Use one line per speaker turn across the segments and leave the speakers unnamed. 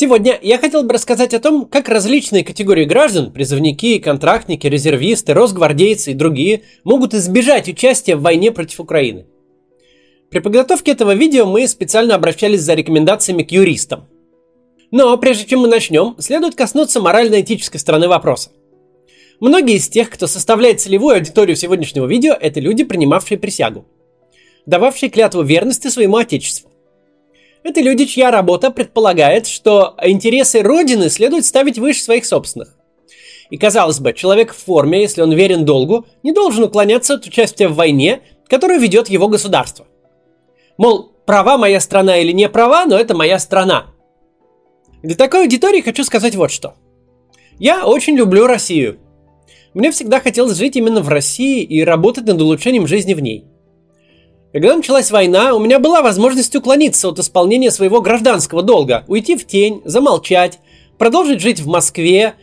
Сегодня я хотел бы рассказать о том, как различные категории граждан, призывники, контрактники, резервисты, росгвардейцы и другие могут избежать участия в войне против Украины. При подготовке этого видео мы специально обращались за рекомендациями к юристам. Но прежде чем мы начнем, следует коснуться морально-этической стороны вопроса. Многие из тех, кто составляет целевую аудиторию сегодняшнего видео, это люди, принимавшие присягу, дававшие клятву верности своему отечеству. Это люди, чья работа предполагает, что интересы Родины следует ставить выше своих собственных. И казалось бы, человек в форме, если он верен долгу, не должен уклоняться от участия в войне, которую ведет его государство. Мол, права моя страна или не права, но это моя страна. Для такой аудитории хочу сказать вот что. Я очень люблю Россию. Мне всегда хотелось жить именно в России и работать над улучшением жизни в ней – когда началась война, у меня была возможность уклониться от исполнения своего гражданского долга, уйти в тень, замолчать, продолжить жить в Москве,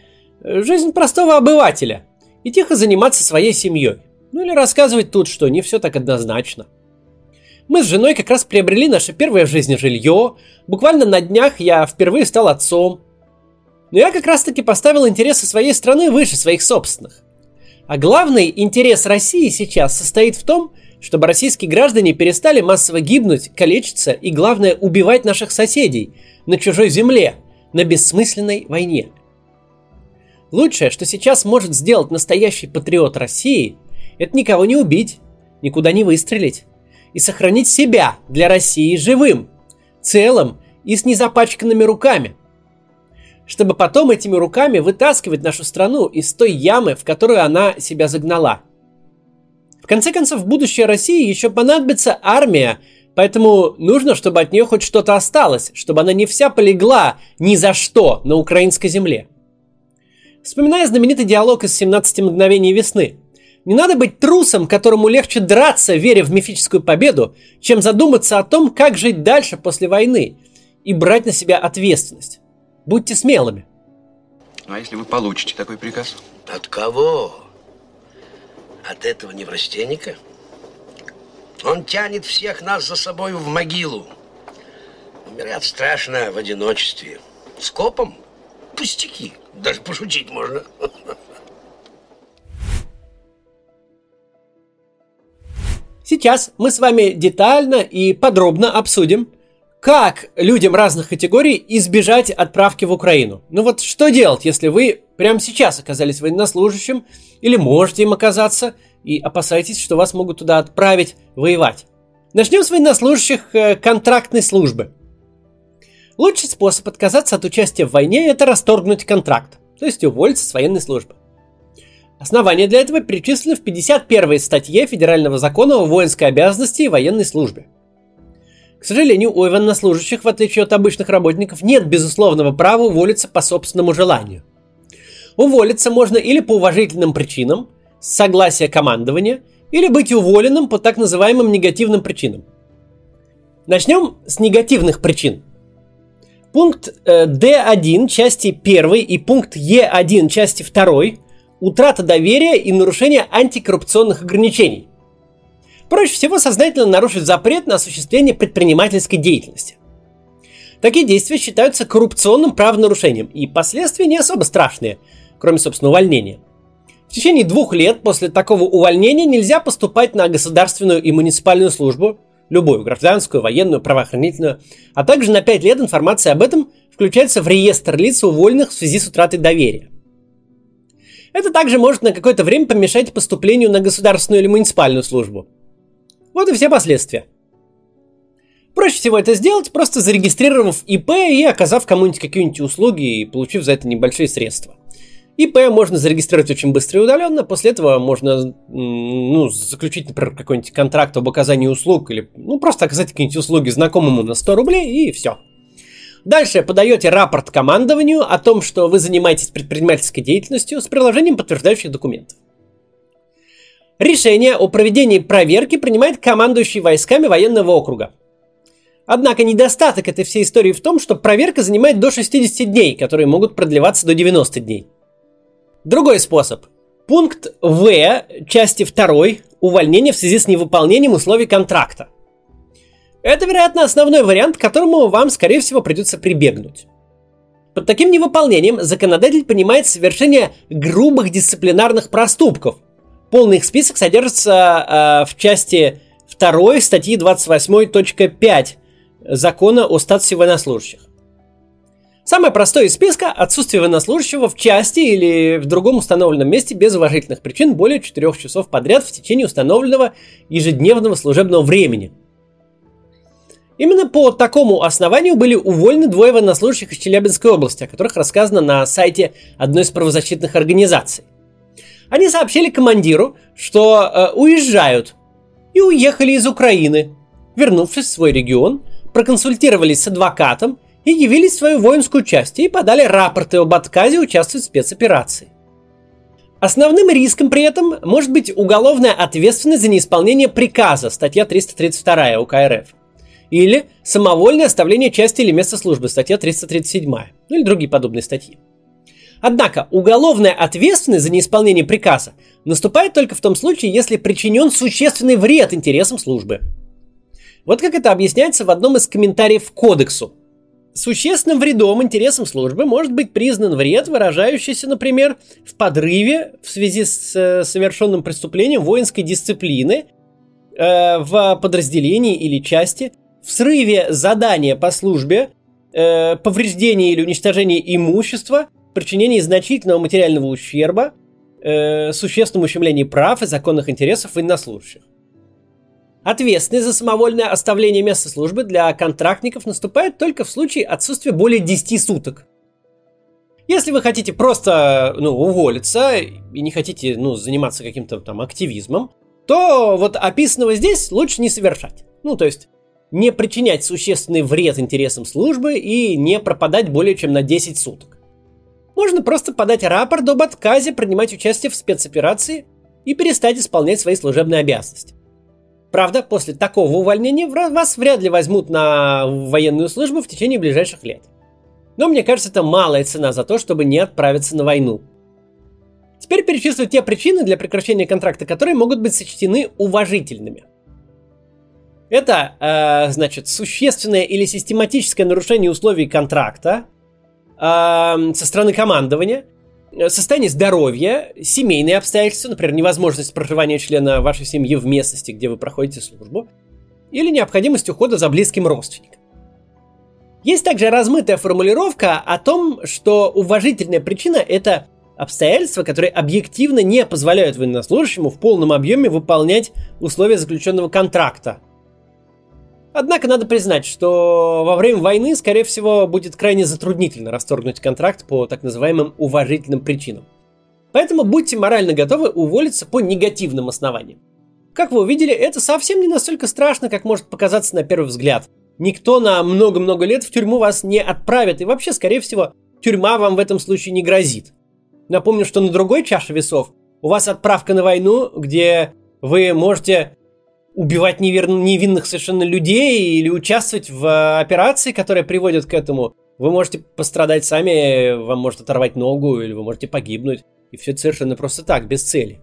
э, жизнь простого обывателя, и тихо заниматься своей семьей. Ну или рассказывать тут, что не все так однозначно. Мы с женой как раз приобрели наше первое в жизни жилье, буквально на днях я впервые стал отцом. Но я как раз таки поставил интересы своей страны выше своих собственных. А главный интерес России сейчас состоит в том, чтобы российские граждане перестали массово гибнуть, калечиться и, главное, убивать наших соседей на чужой земле, на бессмысленной войне. Лучшее, что сейчас может сделать настоящий патриот России, это никого не убить, никуда не выстрелить и сохранить себя для России живым, целым и с незапачканными руками, чтобы потом этими руками вытаскивать нашу страну из той ямы, в которую она себя загнала – в конце концов, в будущее России еще понадобится армия, поэтому нужно, чтобы от нее хоть что-то осталось, чтобы она не вся полегла ни за что на украинской земле. Вспоминая знаменитый диалог из «17 мгновений весны», не надо быть трусом, которому легче драться, веря в мифическую победу, чем задуматься о том, как жить дальше после войны и брать на себя ответственность. Будьте смелыми.
А если вы получите такой приказ?
От кого? От этого неврастенника? Он тянет всех нас за собой в могилу. Умирать страшно в одиночестве. Скопом пустяки. Даже пошутить можно.
Сейчас мы с вами детально и подробно обсудим, как людям разных категорий избежать отправки в Украину. Ну вот что делать, если вы прямо сейчас оказались военнослужащим или можете им оказаться и опасаетесь, что вас могут туда отправить воевать. Начнем с военнослужащих э, контрактной службы. Лучший способ отказаться от участия в войне – это расторгнуть контракт, то есть уволиться с военной службы. Основания для этого перечислены в 51 статье Федерального закона о воинской обязанности и военной службе. К сожалению, у военнослужащих, в отличие от обычных работников, нет безусловного права уволиться по собственному желанию – Уволиться можно или по уважительным причинам, с согласия командования, или быть уволенным по так называемым негативным причинам. Начнем с негативных причин. Пункт D1 э, части 1 и пункт E1 части 2 утрата доверия и нарушение антикоррупционных ограничений. Проще всего сознательно нарушить запрет на осуществление предпринимательской деятельности. Такие действия считаются коррупционным правонарушением, и последствия не особо страшные – кроме, собственно, увольнения. В течение двух лет после такого увольнения нельзя поступать на государственную и муниципальную службу, любую, гражданскую, военную, правоохранительную, а также на пять лет информация об этом включается в реестр лиц, уволенных в связи с утратой доверия. Это также может на какое-то время помешать поступлению на государственную или муниципальную службу. Вот и все последствия. Проще всего это сделать, просто зарегистрировав ИП и оказав кому-нибудь какие-нибудь услуги и получив за это небольшие средства. ИП можно зарегистрировать очень быстро и удаленно. После этого можно ну, заключить, например, какой-нибудь контракт об оказании услуг или ну, просто оказать какие-нибудь услуги знакомому на 100 рублей и все. Дальше подаете рапорт командованию о том, что вы занимаетесь предпринимательской деятельностью с приложением подтверждающих документов. Решение о проведении проверки принимает командующий войсками военного округа. Однако недостаток этой всей истории в том, что проверка занимает до 60 дней, которые могут продлеваться до 90 дней. Другой способ. Пункт В части 2 увольнение в связи с невыполнением условий контракта. Это, вероятно, основной вариант, к которому вам, скорее всего, придется прибегнуть. Под таким невыполнением законодатель понимает совершение грубых дисциплинарных проступков. Полный их список содержится э, в части 2 статьи 28.5 закона о статусе военнослужащих. Самое простое из списка – отсутствие военнослужащего в части или в другом установленном месте без уважительных причин более 4 часов подряд в течение установленного ежедневного служебного времени. Именно по такому основанию были уволены двое военнослужащих из Челябинской области, о которых рассказано на сайте одной из правозащитных организаций. Они сообщили командиру, что э, уезжают, и уехали из Украины. Вернувшись в свой регион, проконсультировались с адвокатом и явились в свою воинскую часть и подали рапорты об отказе участвовать в спецоперации. Основным риском при этом может быть уголовная ответственность за неисполнение приказа, статья 332 УК РФ, или самовольное оставление части или места службы, статья 337, ну или другие подобные статьи. Однако уголовная ответственность за неисполнение приказа наступает только в том случае, если причинен существенный вред интересам службы. Вот как это объясняется в одном из комментариев к кодексу – Существенным вредом интересам службы может быть признан вред, выражающийся, например, в подрыве в связи с э, совершенным преступлением воинской дисциплины э, в подразделении или части, в срыве задания по службе, э, повреждении или уничтожении имущества, причинении значительного материального ущерба, э, существенном ущемлении прав и законных интересов военнослужащих. Ответственность за самовольное оставление места службы для контрактников наступает только в случае отсутствия более 10 суток. Если вы хотите просто ну, уволиться и не хотите ну, заниматься каким-то там активизмом, то вот описанного здесь лучше не совершать. Ну, то есть не причинять существенный вред интересам службы и не пропадать более чем на 10 суток. Можно просто подать рапорт об отказе принимать участие в спецоперации и перестать исполнять свои служебные обязанности. Правда, после такого увольнения вас вряд ли возьмут на военную службу в течение ближайших лет. Но мне кажется, это малая цена за то, чтобы не отправиться на войну. Теперь перечислю те причины для прекращения контракта, которые могут быть сочтены уважительными. Это, э, значит, существенное или систематическое нарушение условий контракта э, со стороны командования, Э, состояние здоровья, семейные обстоятельства, например, невозможность проживания члена вашей семьи в местности, где вы проходите службу, или необходимость ухода за близким родственником. Есть также размытая формулировка о том, что уважительная причина – это обстоятельства, которые объективно не позволяют военнослужащему в полном объеме выполнять условия заключенного контракта – Однако надо признать, что во время войны, скорее всего, будет крайне затруднительно расторгнуть контракт по так называемым уважительным причинам. Поэтому будьте морально готовы уволиться по негативным основаниям. Как вы увидели, это совсем не настолько страшно, как может показаться на первый взгляд. Никто на много-много лет в тюрьму вас не отправит, и вообще, скорее всего, тюрьма вам в этом случае не грозит. Напомню, что на другой чаше весов у вас отправка на войну, где вы можете убивать невер... невинных совершенно людей или участвовать в э, операции, которые приводят к этому. Вы можете пострадать сами, вам может оторвать ногу, или вы можете погибнуть. И все совершенно просто так, без цели.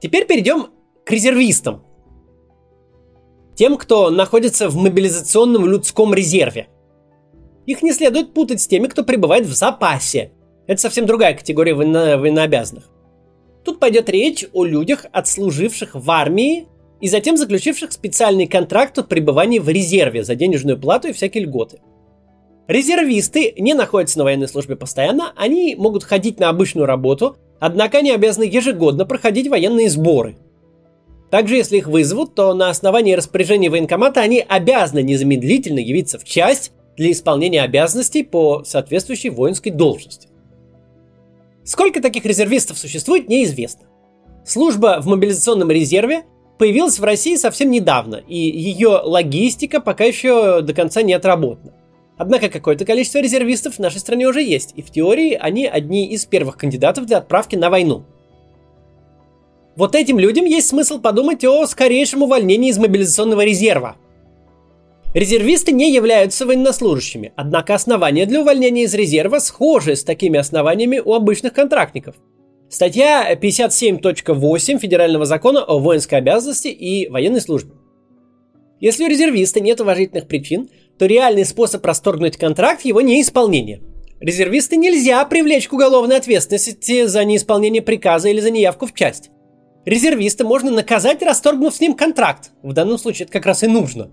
Теперь перейдем к резервистам. Тем, кто находится в мобилизационном людском резерве. Их не следует путать с теми, кто пребывает в запасе. Это совсем другая категория военно- военнообязанных. Тут пойдет речь о людях, отслуживших в армии и затем заключивших специальный контракт о пребывании в резерве за денежную плату и всякие льготы. Резервисты не находятся на военной службе постоянно, они могут ходить на обычную работу, однако они обязаны ежегодно проходить военные сборы. Также, если их вызовут, то на основании распоряжения военкомата они обязаны незамедлительно явиться в часть для исполнения обязанностей по соответствующей воинской должности. Сколько таких резервистов существует, неизвестно. Служба в мобилизационном резерве появилась в России совсем недавно, и ее логистика пока еще до конца не отработана. Однако какое-то количество резервистов в нашей стране уже есть, и в теории они одни из первых кандидатов для отправки на войну. Вот этим людям есть смысл подумать о скорейшем увольнении из мобилизационного резерва – Резервисты не являются военнослужащими, однако основания для увольнения из резерва схожи с такими основаниями у обычных контрактников. Статья 57.8 Федерального закона о воинской обязанности и военной службе. Если у резервиста нет уважительных причин, то реальный способ расторгнуть контракт – его неисполнение. Резервиста нельзя привлечь к уголовной ответственности за неисполнение приказа или за неявку в часть. Резервиста можно наказать, расторгнув с ним контракт. В данном случае это как раз и нужно.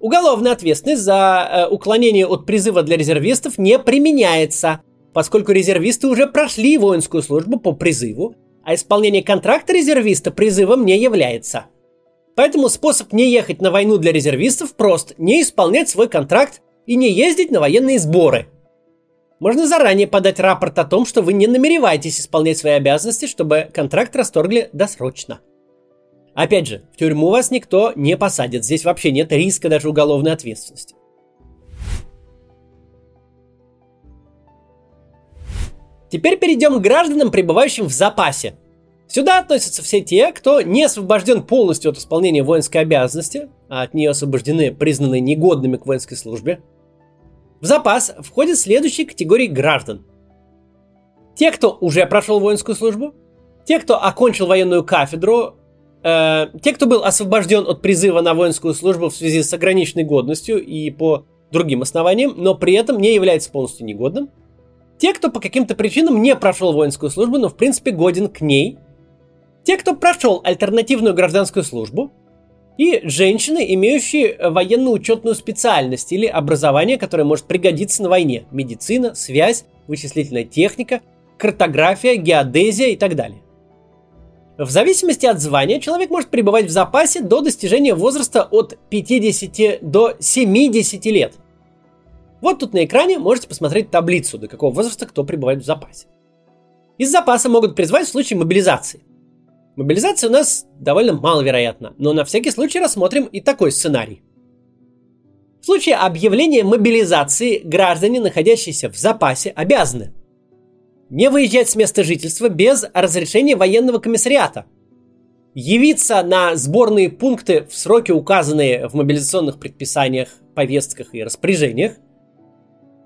Уголовная ответственность за э, уклонение от призыва для резервистов не применяется, поскольку резервисты уже прошли воинскую службу по призыву, а исполнение контракта резервиста призывом не является. Поэтому способ не ехать на войну для резервистов прост – не исполнять свой контракт и не ездить на военные сборы. Можно заранее подать рапорт о том, что вы не намереваетесь исполнять свои обязанности, чтобы контракт расторгли досрочно. Опять же, в тюрьму вас никто не посадит, здесь вообще нет риска даже уголовной ответственности. Теперь перейдем к гражданам, пребывающим в запасе. Сюда относятся все те, кто не освобожден полностью от исполнения воинской обязанности, а от нее освобождены признанные негодными к воинской службе. В запас входят следующие категории граждан. Те, кто уже прошел воинскую службу, те, кто окончил военную кафедру, э, те, кто был освобожден от призыва на воинскую службу в связи с ограниченной годностью и по другим основаниям, но при этом не является полностью негодным, те, кто по каким-то причинам не прошел воинскую службу, но в принципе годен к ней. Те, кто прошел альтернативную гражданскую службу. И женщины, имеющие военно-учетную специальность или образование, которое может пригодиться на войне. Медицина, связь, вычислительная техника, картография, геодезия и так далее. В зависимости от звания человек может пребывать в запасе до достижения возраста от 50 до 70 лет – вот тут на экране можете посмотреть таблицу, до какого возраста кто пребывает в запасе. Из запаса могут призвать в случае мобилизации. Мобилизация у нас довольно маловероятна, но на всякий случай рассмотрим и такой сценарий. В случае объявления мобилизации граждане, находящиеся в запасе, обязаны не выезжать с места жительства без разрешения военного комиссариата, явиться на сборные пункты в сроки, указанные в мобилизационных предписаниях, повестках и распоряжениях –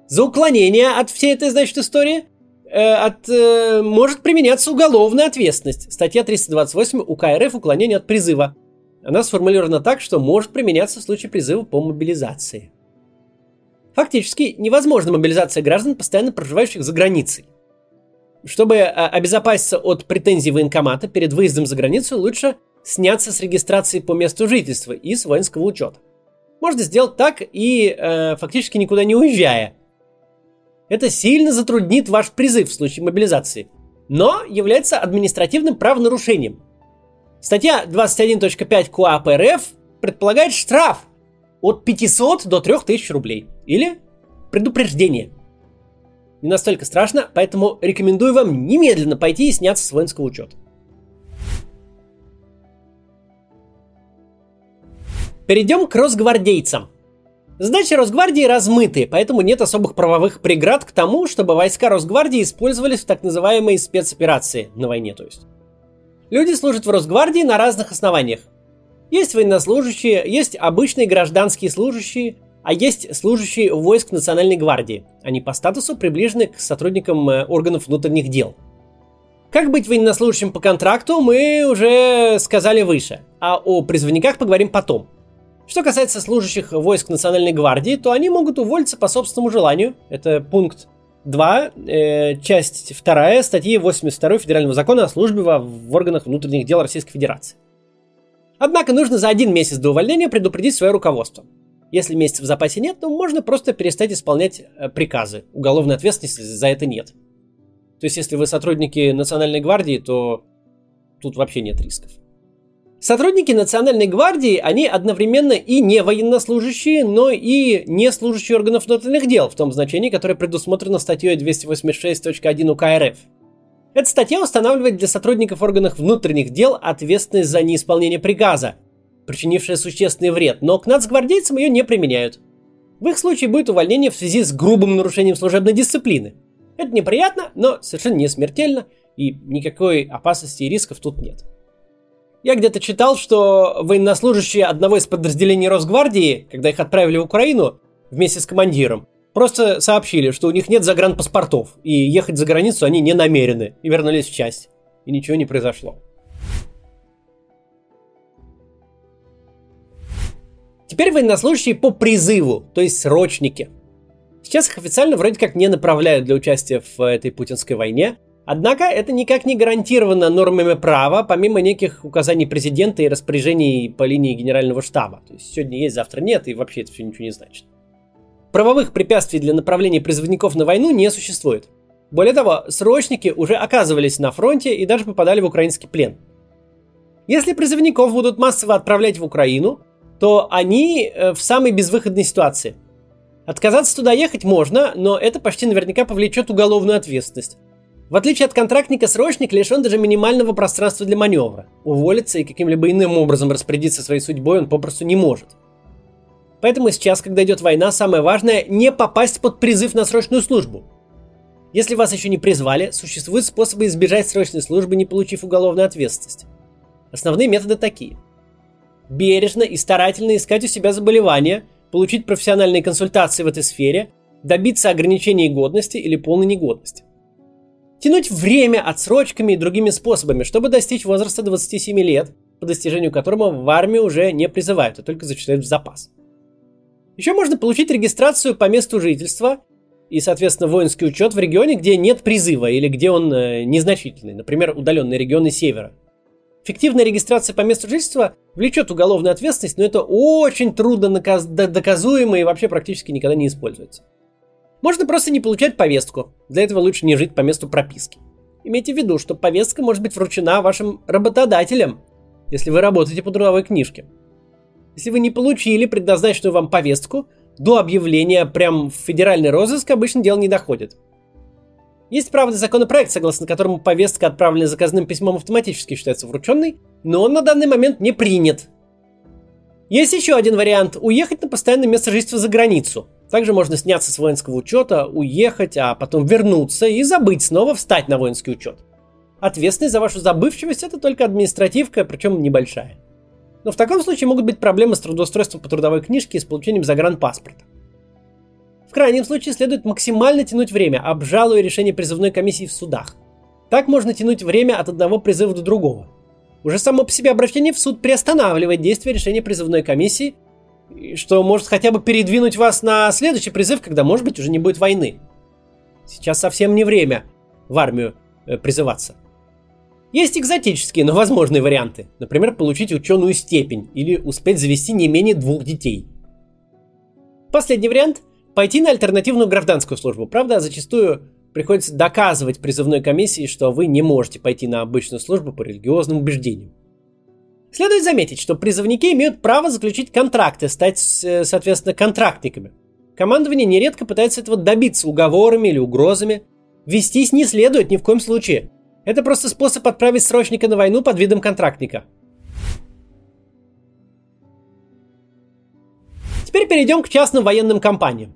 за уклонение от всей этой, значит, истории э, от, э, может применяться уголовная ответственность. Статья 328 УК РФ «Уклонение от призыва». Она сформулирована так, что может применяться в случае призыва по мобилизации. Фактически невозможна мобилизация граждан, постоянно проживающих за границей. Чтобы э, обезопаситься от претензий военкомата перед выездом за границу, лучше сняться с регистрации по месту жительства и с воинского учета. Можно сделать так и э, фактически никуда не уезжая, это сильно затруднит ваш призыв в случае мобилизации, но является административным правонарушением. Статья 21.5 КУАП РФ предполагает штраф от 500 до 3000 рублей или предупреждение. Не настолько страшно, поэтому рекомендую вам немедленно пойти и сняться с воинского учета. Перейдем к росгвардейцам. Задачи Росгвардии размыты, поэтому нет особых правовых преград к тому, чтобы войска Росгвардии использовались в так называемой спецоперации на войне, то есть. Люди служат в Росгвардии на разных основаниях. Есть военнослужащие, есть обычные гражданские служащие, а есть служащие войск Национальной гвардии. Они по статусу приближены к сотрудникам э, органов внутренних дел. Как быть военнослужащим по контракту, мы уже сказали выше, а о призывниках поговорим потом. Что касается служащих войск Национальной гвардии, то они могут уволиться по собственному желанию. Это пункт 2, э, часть 2 статьи 82 Федерального закона о службе в, в органах внутренних дел Российской Федерации. Однако нужно за один месяц до увольнения предупредить свое руководство. Если месяца в запасе нет, то можно просто перестать исполнять э, приказы. Уголовной ответственности за это нет. То есть, если вы сотрудники Национальной гвардии, то тут вообще нет рисков. Сотрудники Национальной гвардии, они одновременно и не военнослужащие, но и не служащие органов внутренних дел, в том значении, которое предусмотрено статьей 286.1 УК РФ. Эта статья устанавливает для сотрудников органов внутренних дел ответственность за неисполнение приказа, причинившее существенный вред, но к нацгвардейцам ее не применяют. В их случае будет увольнение в связи с грубым нарушением служебной дисциплины. Это неприятно, но совершенно не смертельно, и никакой опасности и рисков тут нет. Я где-то читал, что военнослужащие одного из подразделений Росгвардии, когда их отправили в Украину вместе с командиром, просто сообщили, что у них нет загранпаспортов, и ехать за границу они не намерены, и вернулись в часть. И ничего не произошло. Теперь военнослужащие по призыву, то есть срочники. Сейчас их официально вроде как не направляют для участия в этой путинской войне, Однако это никак не гарантировано нормами права, помимо неких указаний президента и распоряжений по линии генерального штаба. То есть сегодня есть, завтра нет, и вообще это все ничего не значит. Правовых препятствий для направления призывников на войну не существует. Более того, срочники уже оказывались на фронте и даже попадали в украинский плен. Если призывников будут массово отправлять в Украину, то они э, в самой безвыходной ситуации. Отказаться туда ехать можно, но это почти наверняка повлечет уголовную ответственность. В отличие от контрактника, срочник лишен даже минимального пространства для маневра. Уволиться и каким-либо иным образом распорядиться своей судьбой он попросту не может. Поэтому сейчас, когда идет война, самое важное не попасть под призыв на срочную службу. Если вас еще не призвали, существуют способы избежать срочной службы, не получив уголовную ответственность. Основные методы такие. Бережно и старательно искать у себя заболевания, получить профессиональные консультации в этой сфере, добиться ограничения годности или полной негодности. Тянуть время отсрочками и другими способами, чтобы достичь возраста 27 лет, по достижению которого в армию уже не призывают, а только зачисляют в запас. Еще можно получить регистрацию по месту жительства и, соответственно, воинский учет в регионе, где нет призыва или где он э, незначительный, например, удаленные регионы севера. Фиктивная регистрация по месту жительства влечет уголовную ответственность, но это очень трудно наказ- доказуемо и вообще практически никогда не используется. Можно просто не получать повестку. Для этого лучше не жить по месту прописки. Имейте в виду, что повестка может быть вручена вашим работодателям, если вы работаете по трудовой книжке. Если вы не получили предназначенную вам повестку, до объявления прям в федеральный розыск обычно дело не доходит. Есть, правда, законопроект, согласно которому повестка, отправленная заказным письмом, автоматически считается врученной, но он на данный момент не принят. Есть еще один вариант – уехать на постоянное место жительства за границу. Также можно сняться с воинского учета, уехать, а потом вернуться и забыть снова встать на воинский учет. Ответственность за вашу забывчивость это только административка, причем небольшая. Но в таком случае могут быть проблемы с трудоустройством по трудовой книжке и с получением загранпаспорта. Крайнем случае следует максимально тянуть время, обжалуя решение призывной комиссии в судах. Так можно тянуть время от одного призыва до другого. Уже само по себе обращение в суд приостанавливает действие решения призывной комиссии что может хотя бы передвинуть вас на следующий призыв, когда, может быть, уже не будет войны. Сейчас совсем не время в армию э, призываться. Есть экзотические, но возможные варианты. Например, получить ученую степень или успеть завести не менее двух детей. Последний вариант – пойти на альтернативную гражданскую службу. Правда, зачастую приходится доказывать призывной комиссии, что вы не можете пойти на обычную службу по религиозным убеждениям. Следует заметить, что призывники имеют право заключить контракты, стать, э, соответственно, контрактниками. Командование нередко пытается этого добиться уговорами или угрозами. Вестись не следует ни в коем случае. Это просто способ отправить срочника на войну под видом контрактника. Теперь перейдем к частным военным компаниям.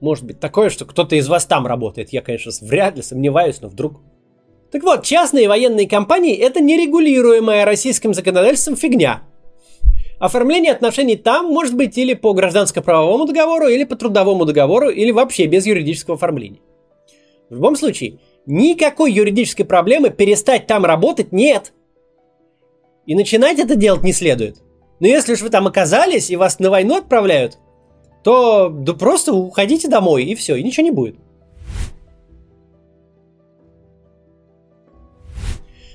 Может быть такое, что кто-то из вас там работает. Я, конечно, вряд ли сомневаюсь, но вдруг... Так вот, частные военные компании – это нерегулируемая российским законодательством фигня. Оформление отношений там может быть или по гражданско-правовому договору, или по трудовому договору, или вообще без юридического оформления. В любом случае, никакой юридической проблемы перестать там работать нет. И начинать это делать не следует. Но если уж вы там оказались и вас на войну отправляют, то да просто уходите домой и все, и ничего не будет.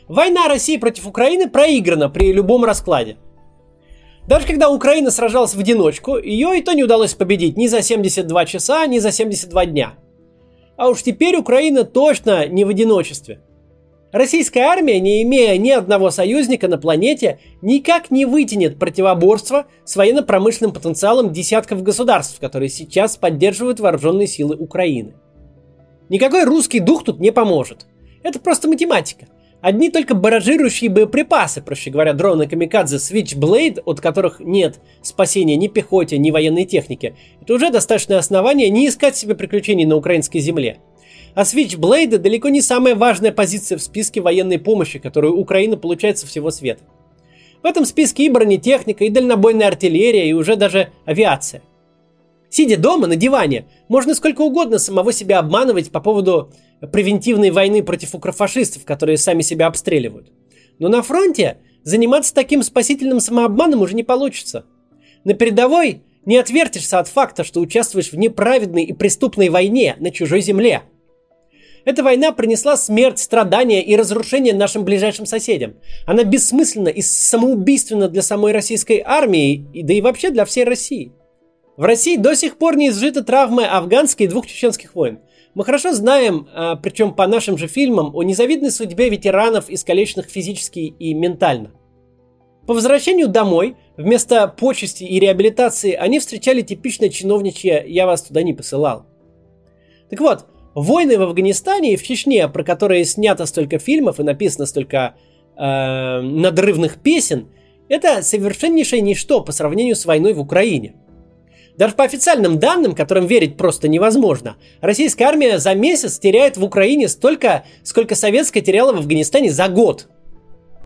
Война России против Украины проиграна при любом раскладе. Даже когда Украина сражалась в одиночку, ее и то не удалось победить ни за 72 часа, ни за 72 дня. А уж теперь Украина точно не в одиночестве. Российская армия, не имея ни одного союзника на планете, никак не вытянет противоборство с военно-промышленным потенциалом десятков государств, которые сейчас поддерживают вооруженные силы Украины. Никакой русский дух тут не поможет. Это просто математика – Одни только баражирующие боеприпасы, проще говоря, дроны Камикадзе Switchblade, от которых нет спасения ни пехоте, ни военной технике, это уже достаточное основание не искать себе приключений на украинской земле. А Switchblade далеко не самая важная позиция в списке военной помощи, которую Украина получает со всего света. В этом списке и бронетехника, и дальнобойная артиллерия, и уже даже авиация. Сидя дома на диване, можно сколько угодно самого себя обманывать по поводу превентивной войны против укрофашистов, которые сами себя обстреливают. Но на фронте заниматься таким спасительным самообманом уже не получится. На передовой не отвертишься от факта, что участвуешь в неправедной и преступной войне на чужой земле. Эта война принесла смерть, страдания и разрушение нашим ближайшим соседям. Она бессмысленна и самоубийственна для самой российской армии, да и вообще для всей России. В России до сих пор не изжиты травмы афганской и двух чеченских войн. Мы хорошо знаем, а, причем по нашим же фильмам, о незавидной судьбе ветеранов, искалеченных физически и ментально. По возвращению домой, вместо почести и реабилитации, они встречали типичное чиновничье «я вас туда не посылал». Так вот, войны в Афганистане и в Чечне, про которые снято столько фильмов и написано столько э, надрывных песен, это совершеннейшее ничто по сравнению с войной в Украине. Даже по официальным данным, которым верить просто невозможно, российская армия за месяц теряет в Украине столько, сколько советская теряла в Афганистане за год.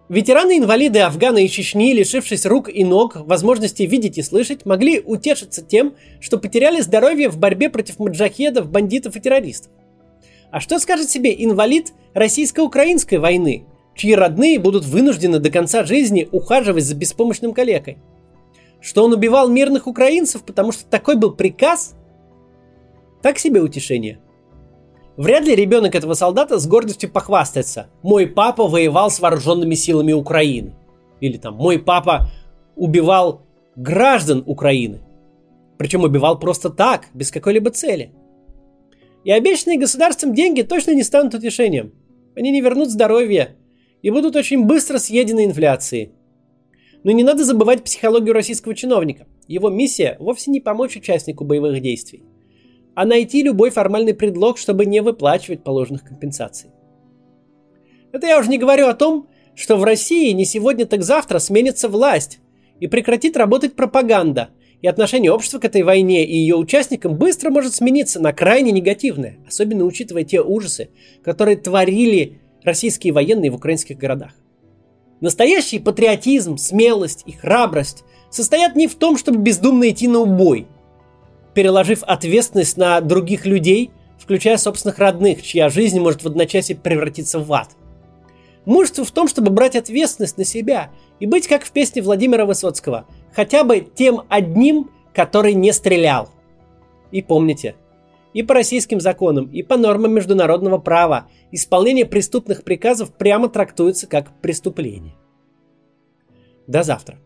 Ветераны-инвалиды Афгана и Чечни, лишившись рук и ног, возможности видеть и слышать, могли утешиться тем, что потеряли здоровье в борьбе против маджахедов, бандитов и террористов. А что скажет себе инвалид российско-украинской войны, чьи родные будут вынуждены до конца жизни ухаживать за беспомощным калекой? Что он убивал мирных украинцев, потому что такой был приказ? Так себе утешение. Вряд ли ребенок этого солдата с гордостью похвастается. Мой папа воевал с вооруженными силами Украины. Или там, мой папа убивал граждан Украины. Причем убивал просто так, без какой-либо цели. И обещанные государством деньги точно не станут утешением. Они не вернут здоровье и будут очень быстро съедены инфляцией. Но не надо забывать психологию российского чиновника. Его миссия вовсе не помочь участнику боевых действий а найти любой формальный предлог, чтобы не выплачивать положенных компенсаций. Это я уже не говорю о том, что в России не сегодня, так завтра сменится власть и прекратит работать пропаганда, и отношение общества к этой войне и ее участникам быстро может смениться на крайне негативное, особенно учитывая те ужасы, которые творили российские военные в украинских городах. Настоящий патриотизм, смелость и храбрость состоят не в том, чтобы бездумно идти на убой – переложив ответственность на других людей, включая собственных родных, чья жизнь может в одночасье превратиться в ад. Мужество в том, чтобы брать ответственность на себя и быть как в песне Владимира Высоцкого, хотя бы тем одним, который не стрелял. И помните, и по российским законам, и по нормам международного права исполнение преступных приказов прямо трактуется как преступление. До завтра.